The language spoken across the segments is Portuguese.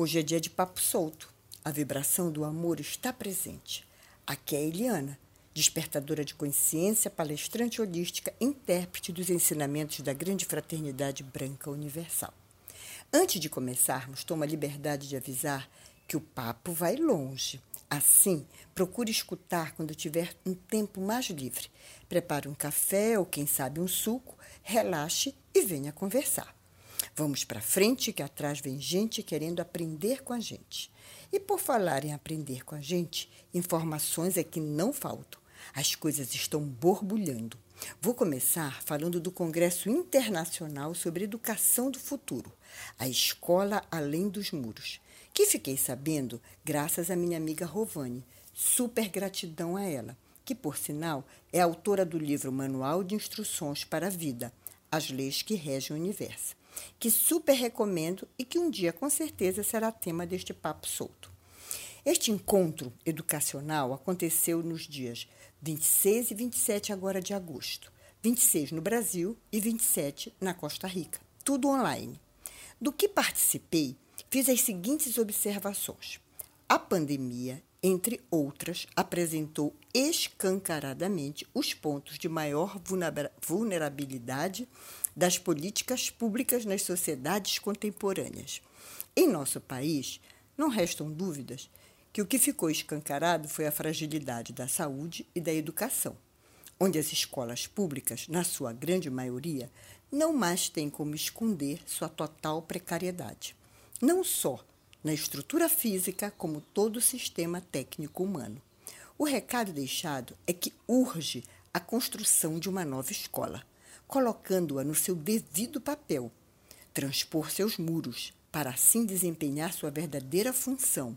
Hoje é dia de papo solto. A vibração do amor está presente. Aqui é Eliana, despertadora de consciência, palestrante holística, intérprete dos ensinamentos da grande fraternidade branca universal. Antes de começarmos, tomo a liberdade de avisar que o papo vai longe. Assim, procure escutar quando tiver um tempo mais livre. Prepare um café ou, quem sabe, um suco, relaxe e venha conversar. Vamos para frente, que atrás vem gente querendo aprender com a gente. E por falar em aprender com a gente, informações é que não faltam. As coisas estão borbulhando. Vou começar falando do Congresso Internacional sobre Educação do Futuro, a Escola Além dos Muros, que fiquei sabendo graças à minha amiga Rovani. Super gratidão a ela, que, por sinal, é autora do livro Manual de Instruções para a Vida, As Leis que Regem o Universo que super recomendo e que um dia com certeza será tema deste papo solto. Este encontro educacional aconteceu nos dias 26 e 27 agora de agosto, 26 no Brasil e 27 na Costa Rica, tudo online. Do que participei, fiz as seguintes observações. A pandemia, entre outras, apresentou escancaradamente os pontos de maior vulnerabilidade das políticas públicas nas sociedades contemporâneas. Em nosso país, não restam dúvidas que o que ficou escancarado foi a fragilidade da saúde e da educação, onde as escolas públicas, na sua grande maioria, não mais têm como esconder sua total precariedade, não só na estrutura física, como todo o sistema técnico humano. O recado deixado é que urge a construção de uma nova escola colocando-a no seu devido papel, transpor seus muros, para assim desempenhar sua verdadeira função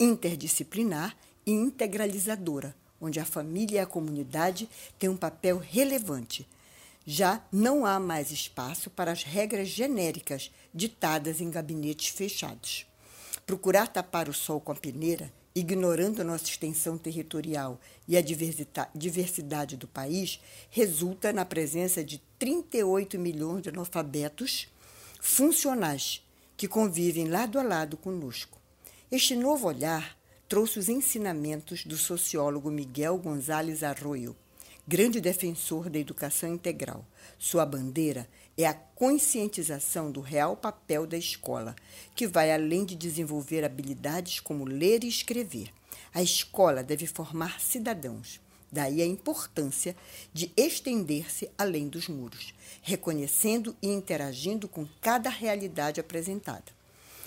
interdisciplinar e integralizadora, onde a família e a comunidade têm um papel relevante. Já não há mais espaço para as regras genéricas ditadas em gabinetes fechados. Procurar tapar o sol com a peneira ignorando nossa extensão territorial e a diversidade do país, resulta na presença de 38 milhões de analfabetos funcionais que convivem lado a lado conosco. Este novo olhar trouxe os ensinamentos do sociólogo Miguel Gonzalez Arroyo, grande defensor da educação integral. Sua bandeira é a conscientização do real papel da escola, que vai além de desenvolver habilidades como ler e escrever. A escola deve formar cidadãos. Daí a importância de estender-se além dos muros, reconhecendo e interagindo com cada realidade apresentada.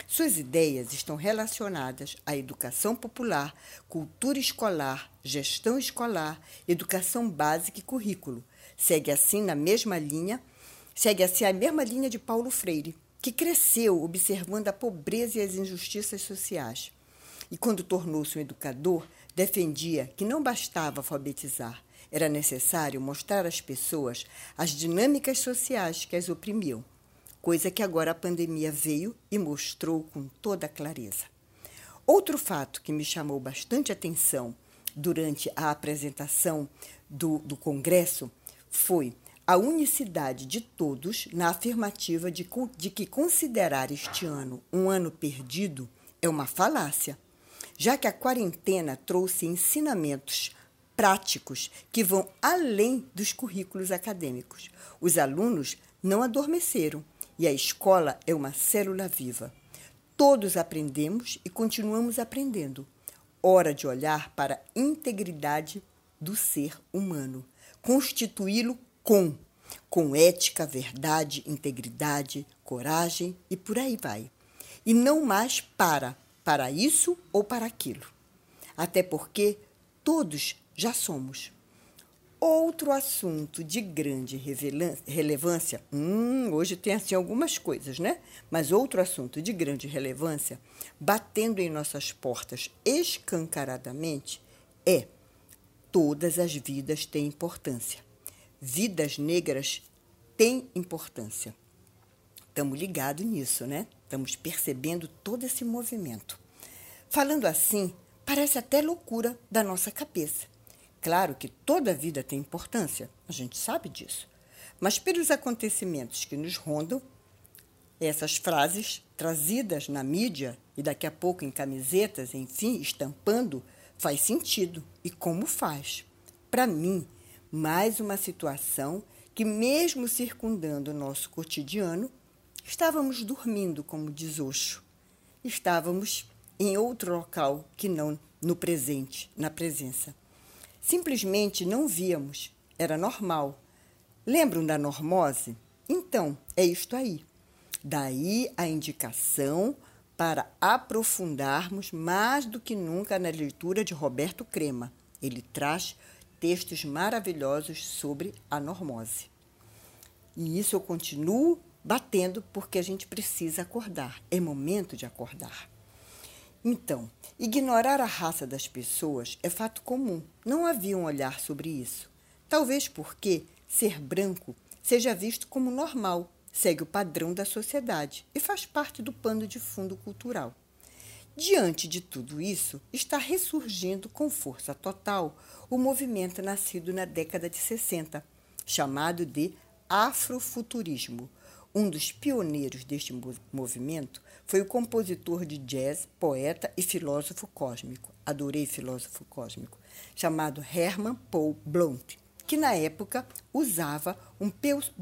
Suas ideias estão relacionadas à educação popular, cultura escolar, gestão escolar, educação básica e currículo. Segue assim na mesma linha Segue assim a mesma linha de Paulo Freire, que cresceu observando a pobreza e as injustiças sociais. E quando tornou-se um educador, defendia que não bastava alfabetizar, era necessário mostrar às pessoas as dinâmicas sociais que as oprimiam, coisa que agora a pandemia veio e mostrou com toda clareza. Outro fato que me chamou bastante atenção durante a apresentação do, do Congresso foi a unicidade de todos na afirmativa de, de que considerar este ano um ano perdido é uma falácia, já que a quarentena trouxe ensinamentos práticos que vão além dos currículos acadêmicos. Os alunos não adormeceram e a escola é uma célula viva. Todos aprendemos e continuamos aprendendo. Hora de olhar para a integridade do ser humano, constituí-lo com, com ética, verdade, integridade, coragem e por aí vai. E não mais para, para isso ou para aquilo. Até porque todos já somos. Outro assunto de grande relevância, hum, hoje tem assim algumas coisas, né? Mas outro assunto de grande relevância, batendo em nossas portas escancaradamente, é todas as vidas têm importância vidas negras têm importância. Estamos ligados nisso, né? Estamos percebendo todo esse movimento. Falando assim, parece até loucura da nossa cabeça. Claro que toda vida tem importância, a gente sabe disso. Mas pelos acontecimentos que nos rondam, Essas frases, trazidas na mídia e daqui a pouco em camisetas, enfim, estampando, faz sentido. E como faz? Para mim, mais uma situação que, mesmo circundando o nosso cotidiano, estávamos dormindo, como diz Oxo. Estávamos em outro local que não no presente, na presença. Simplesmente não víamos, era normal. Lembram da normose? Então, é isto aí. Daí a indicação para aprofundarmos mais do que nunca na leitura de Roberto Crema. Ele traz textos maravilhosos sobre a normose. E isso eu continuo batendo porque a gente precisa acordar. É momento de acordar. Então, ignorar a raça das pessoas é fato comum. Não havia um olhar sobre isso. Talvez porque ser branco seja visto como normal, segue o padrão da sociedade e faz parte do pano de fundo cultural. Diante de tudo isso, está ressurgindo com força total o movimento nascido na década de 60, chamado de afrofuturismo, um dos pioneiros deste movimento foi o compositor de jazz, poeta e filósofo cósmico, adorei filósofo cósmico, chamado Herman Paul Blount, que na época usava um,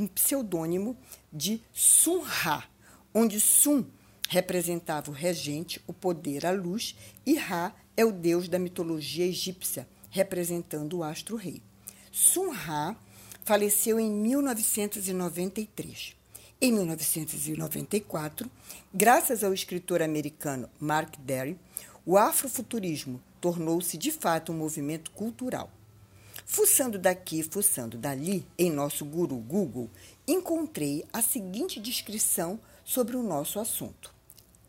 pseudônimo de Sun Ra, onde Sun representava o regente, o poder, a luz, e Ra é o deus da mitologia egípcia, representando o astro-rei. Sun Ra faleceu em 1993. Em 1994, graças ao escritor americano Mark Derry, o afrofuturismo tornou-se de fato um movimento cultural. Fuçando daqui, fuçando dali, em nosso guru Google, encontrei a seguinte descrição sobre o nosso assunto.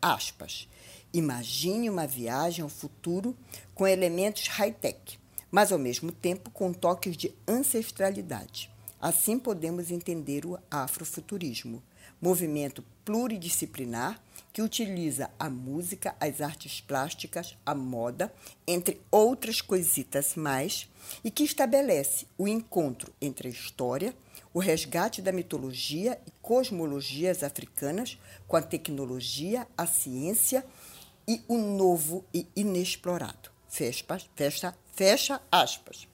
Aspas. Imagine uma viagem ao futuro com elementos high-tech, mas ao mesmo tempo com toques de ancestralidade. Assim podemos entender o afrofuturismo, movimento pluridisciplinar que utiliza a música, as artes plásticas, a moda, entre outras coisitas mais, e que estabelece o encontro entre a história, o resgate da mitologia e cosmologias africanas com a tecnologia, a ciência e o novo e inexplorado. Fecha, fecha, fecha aspas.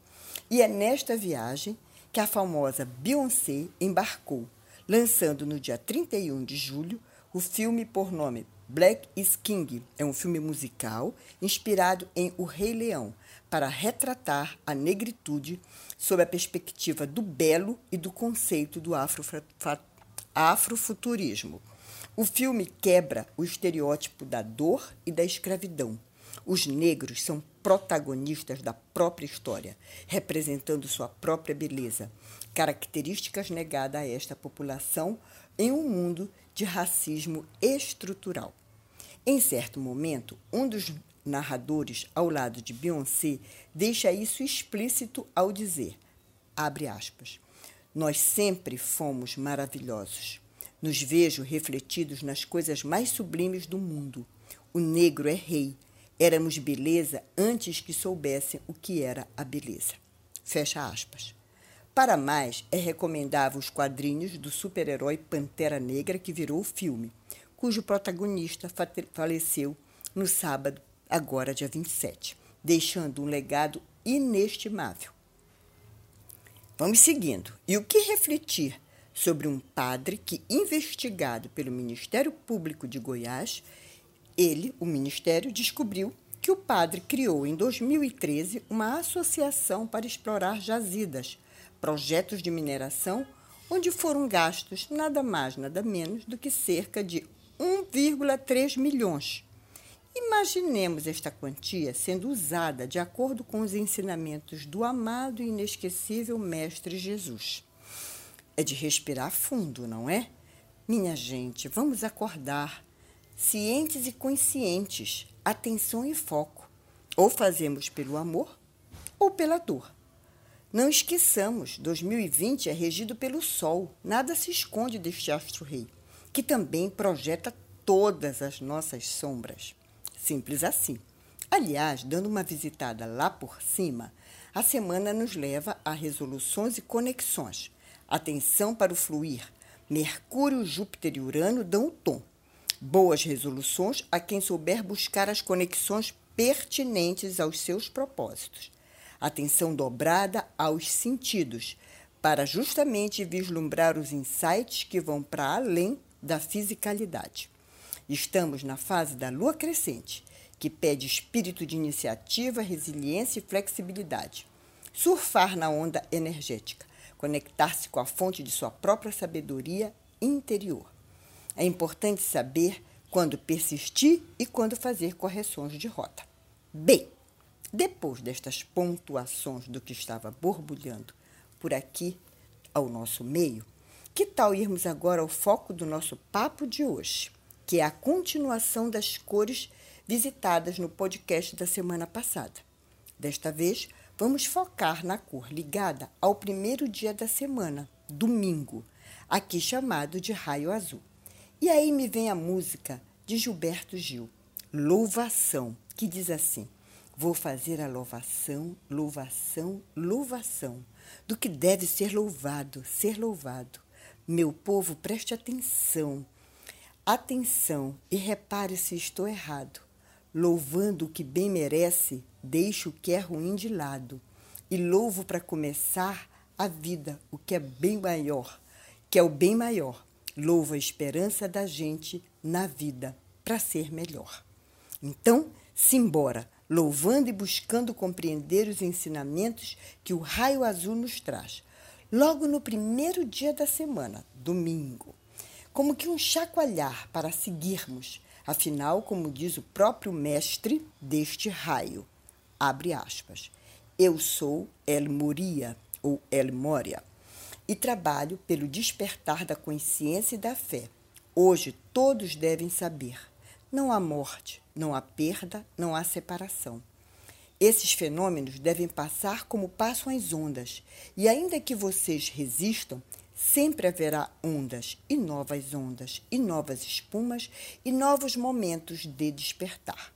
E é nesta viagem que a famosa Beyoncé embarcou, lançando no dia 31 de julho o filme por nome Black is King. É um filme musical inspirado em O Rei Leão, para retratar a negritude sob a perspectiva do belo e do conceito do afrofuturismo. O filme quebra o estereótipo da dor e da escravidão. Os negros são protagonistas da própria história, representando sua própria beleza, características negadas a esta população em um mundo de racismo estrutural. Em certo momento, um dos narradores, ao lado de Beyoncé, deixa isso explícito ao dizer, abre aspas, nós sempre fomos maravilhosos. Nos vejo refletidos nas coisas mais sublimes do mundo. O negro é rei, Éramos beleza antes que soubessem o que era a beleza. Fecha aspas. Para mais, é recomendável os quadrinhos do super-herói Pantera Negra que virou o filme, cujo protagonista faleceu no sábado, agora dia 27, deixando um legado inestimável. Vamos seguindo. E o que refletir sobre um padre que, investigado pelo Ministério Público de Goiás, ele, o ministério, descobriu que o padre criou em 2013 uma associação para explorar jazidas, projetos de mineração, onde foram gastos nada mais, nada menos do que cerca de 1,3 milhões. Imaginemos esta quantia sendo usada de acordo com os ensinamentos do amado e inesquecível Mestre Jesus. É de respirar fundo, não é? Minha gente, vamos acordar cientes e conscientes, atenção e foco. Ou fazemos pelo amor ou pela dor. Não esqueçamos, 2020 é regido pelo Sol, nada se esconde deste astro-rei, que também projeta todas as nossas sombras. Simples assim. Aliás, dando uma visitada lá por cima, a semana nos leva a resoluções e conexões. Atenção para o fluir, Mercúrio, Júpiter e Urano dão o tom. Boas resoluções a quem souber buscar as conexões pertinentes aos seus propósitos. Atenção dobrada aos sentidos, para justamente vislumbrar os insights que vão para além da fisicalidade. Estamos na fase da lua crescente, que pede espírito de iniciativa, resiliência e flexibilidade. Surfar na onda energética, conectar-se com a fonte de sua própria sabedoria interior. É importante saber quando persistir e quando fazer correções de rota. Bem, depois destas pontuações do que estava borbulhando por aqui ao nosso meio, que tal irmos agora ao foco do nosso papo de hoje, que é a continuação das cores visitadas no podcast da semana passada. Desta vez, vamos focar na cor ligada ao primeiro dia da semana, domingo, aqui chamado de raio azul. E aí me vem a música de Gilberto Gil, Louvação, que diz assim: Vou fazer a louvação, louvação, louvação do que deve ser louvado, ser louvado. Meu povo, preste atenção, atenção e repare se estou errado. Louvando o que bem merece, deixo o que é ruim de lado e louvo para começar a vida, o que é bem maior, que é o bem maior. Louvo a esperança da gente na vida para ser melhor. Então, simbora louvando e buscando compreender os ensinamentos que o raio azul nos traz, logo no primeiro dia da semana, domingo. Como que um chacoalhar para seguirmos, afinal, como diz o próprio mestre deste raio, abre aspas, eu sou El Moria, ou El Moria, e trabalho pelo despertar da consciência e da fé. Hoje todos devem saber não há morte, não há perda, não há separação. Esses fenômenos devem passar como passam as ondas, e ainda que vocês resistam, sempre haverá ondas e novas ondas e novas espumas e novos momentos de despertar.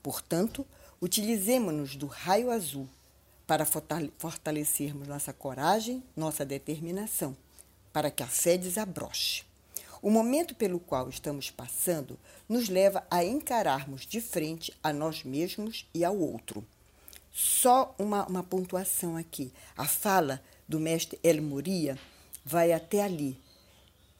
Portanto, utilizemos-nos do raio azul para fortalecermos nossa coragem, nossa determinação, para que a fé desabroche. O momento pelo qual estamos passando nos leva a encararmos de frente a nós mesmos e ao outro. Só uma, uma pontuação aqui. A fala do mestre El Moria vai até ali.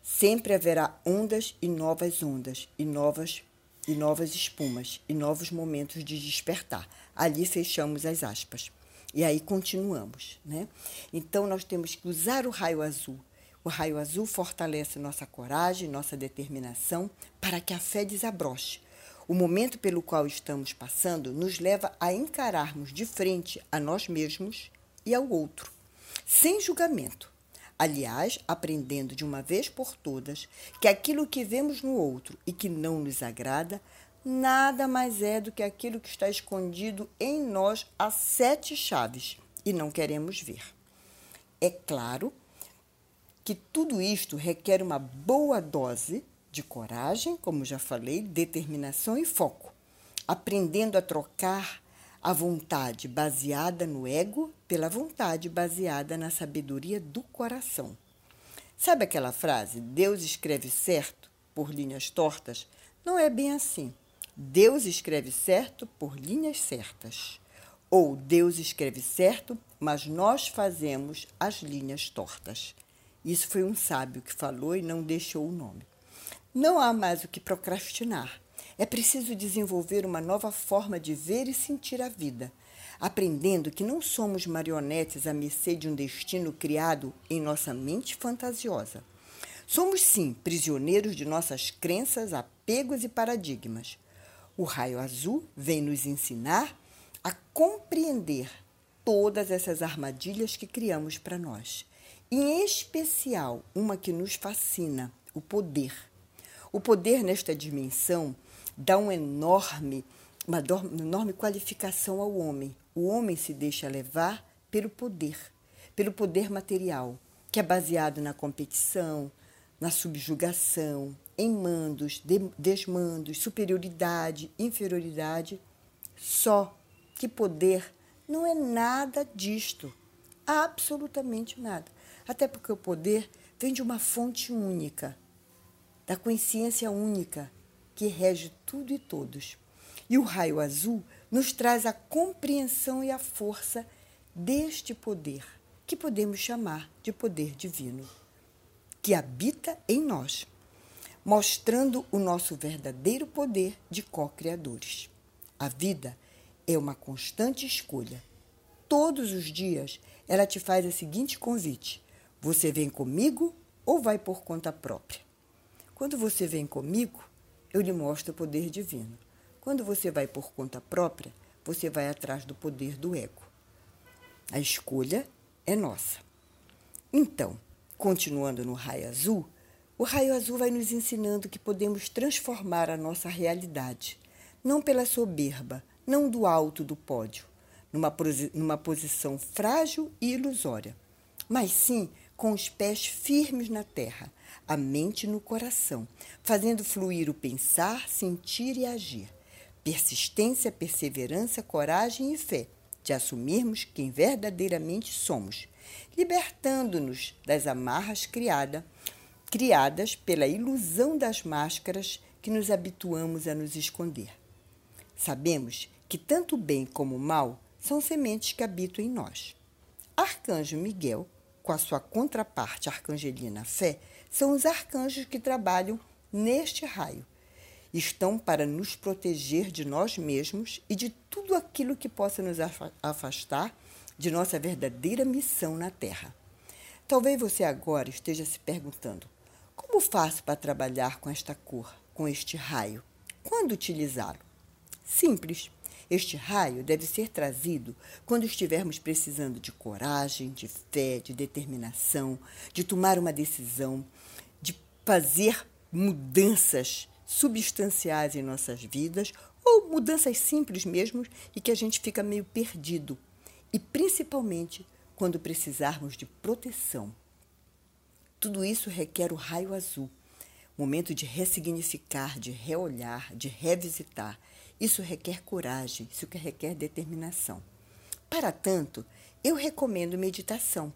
Sempre haverá ondas e novas ondas, e novas e novas espumas, e novos momentos de despertar. Ali fechamos as aspas. E aí continuamos, né? Então nós temos que usar o raio azul o raio azul fortalece nossa coragem, nossa determinação para que a fé desabroche. O momento pelo qual estamos passando nos leva a encararmos de frente a nós mesmos e ao outro, sem julgamento. Aliás, aprendendo de uma vez por todas que aquilo que vemos no outro e que não nos agrada nada mais é do que aquilo que está escondido em nós a sete chaves e não queremos ver. É claro que tudo isto requer uma boa dose de coragem, como já falei, determinação e foco, aprendendo a trocar a vontade baseada no ego pela vontade baseada na sabedoria do coração. Sabe aquela frase, Deus escreve certo por linhas tortas? Não é bem assim. Deus escreve certo por linhas certas. Ou Deus escreve certo, mas nós fazemos as linhas tortas. Isso foi um sábio que falou e não deixou o nome. Não há mais o que procrastinar. É preciso desenvolver uma nova forma de ver e sentir a vida, aprendendo que não somos marionetes à mercê de um destino criado em nossa mente fantasiosa. Somos, sim, prisioneiros de nossas crenças, apegos e paradigmas. O raio azul vem nos ensinar a compreender todas essas armadilhas que criamos para nós em especial uma que nos fascina, o poder. O poder nesta dimensão dá um enorme, uma enorme qualificação ao homem. O homem se deixa levar pelo poder, pelo poder material, que é baseado na competição, na subjugação, em mandos, desmandos, superioridade, inferioridade. Só que poder não é nada disto, absolutamente nada. Até porque o poder vem de uma fonte única, da consciência única que rege tudo e todos. E o raio azul nos traz a compreensão e a força deste poder, que podemos chamar de poder divino, que habita em nós, mostrando o nosso verdadeiro poder de co-criadores. A vida é uma constante escolha. Todos os dias ela te faz o seguinte convite: você vem comigo ou vai por conta própria? Quando você vem comigo, eu lhe mostro o poder divino. Quando você vai por conta própria, você vai atrás do poder do ego. A escolha é nossa. Então, continuando no raio azul, o raio azul vai nos ensinando que podemos transformar a nossa realidade, não pela soberba, não do alto do pódio, numa, numa posição frágil e ilusória, mas sim com os pés firmes na terra, a mente no coração, fazendo fluir o pensar, sentir e agir persistência, perseverança, coragem e fé de assumirmos quem verdadeiramente somos, libertando-nos das amarras criada, criadas pela ilusão das máscaras que nos habituamos a nos esconder. Sabemos que tanto o bem como o mal são sementes que habitam em nós. Arcanjo Miguel, com a sua contraparte arcangelina Fé, são os arcanjos que trabalham neste raio estão para nos proteger de nós mesmos e de tudo aquilo que possa nos afastar de nossa verdadeira missão na Terra. Talvez você agora esteja se perguntando: como faço para trabalhar com esta cor, com este raio? Quando utilizá-lo? Simples. Este raio deve ser trazido quando estivermos precisando de coragem, de fé, de determinação, de tomar uma decisão, de fazer mudanças substanciais em nossas vidas ou mudanças simples mesmo e que a gente fica meio perdido. E principalmente quando precisarmos de proteção. Tudo isso requer o raio azul, momento de ressignificar, de reolhar, de revisitar. Isso requer coragem, isso requer determinação. Para tanto, eu recomendo meditação.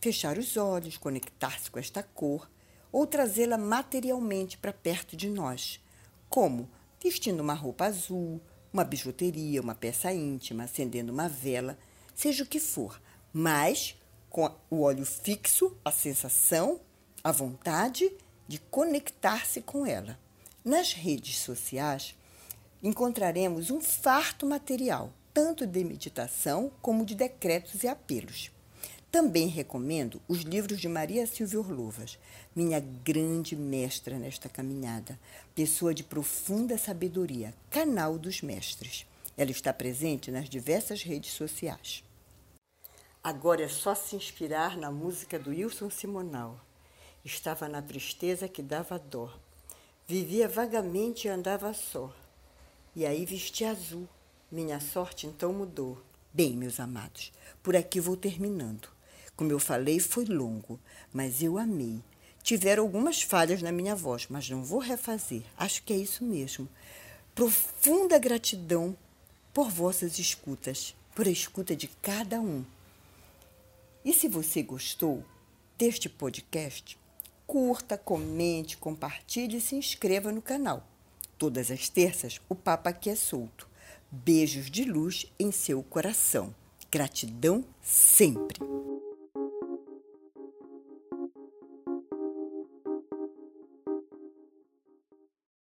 Fechar os olhos, conectar-se com esta cor ou trazê-la materialmente para perto de nós, como vestindo uma roupa azul, uma bijuteria, uma peça íntima, acendendo uma vela, seja o que for, mas com o olho fixo, a sensação, a vontade de conectar-se com ela. Nas redes sociais, encontraremos um farto material, tanto de meditação como de decretos e apelos. Também recomendo os livros de Maria Silvia Orlovas, minha grande mestra nesta caminhada, pessoa de profunda sabedoria, canal dos mestres. Ela está presente nas diversas redes sociais. Agora é só se inspirar na música do Wilson Simonal. Estava na tristeza que dava dó. Vivia vagamente e andava só. E aí vesti azul. Minha sorte então mudou. Bem, meus amados, por aqui vou terminando. Como eu falei, foi longo, mas eu amei. Tiveram algumas falhas na minha voz, mas não vou refazer. Acho que é isso mesmo. Profunda gratidão por vossas escutas, por a escuta de cada um. E se você gostou deste podcast, curta, comente, compartilhe e se inscreva no canal. Todas as terças, o Papa aqui é solto. Beijos de luz em seu coração. Gratidão sempre.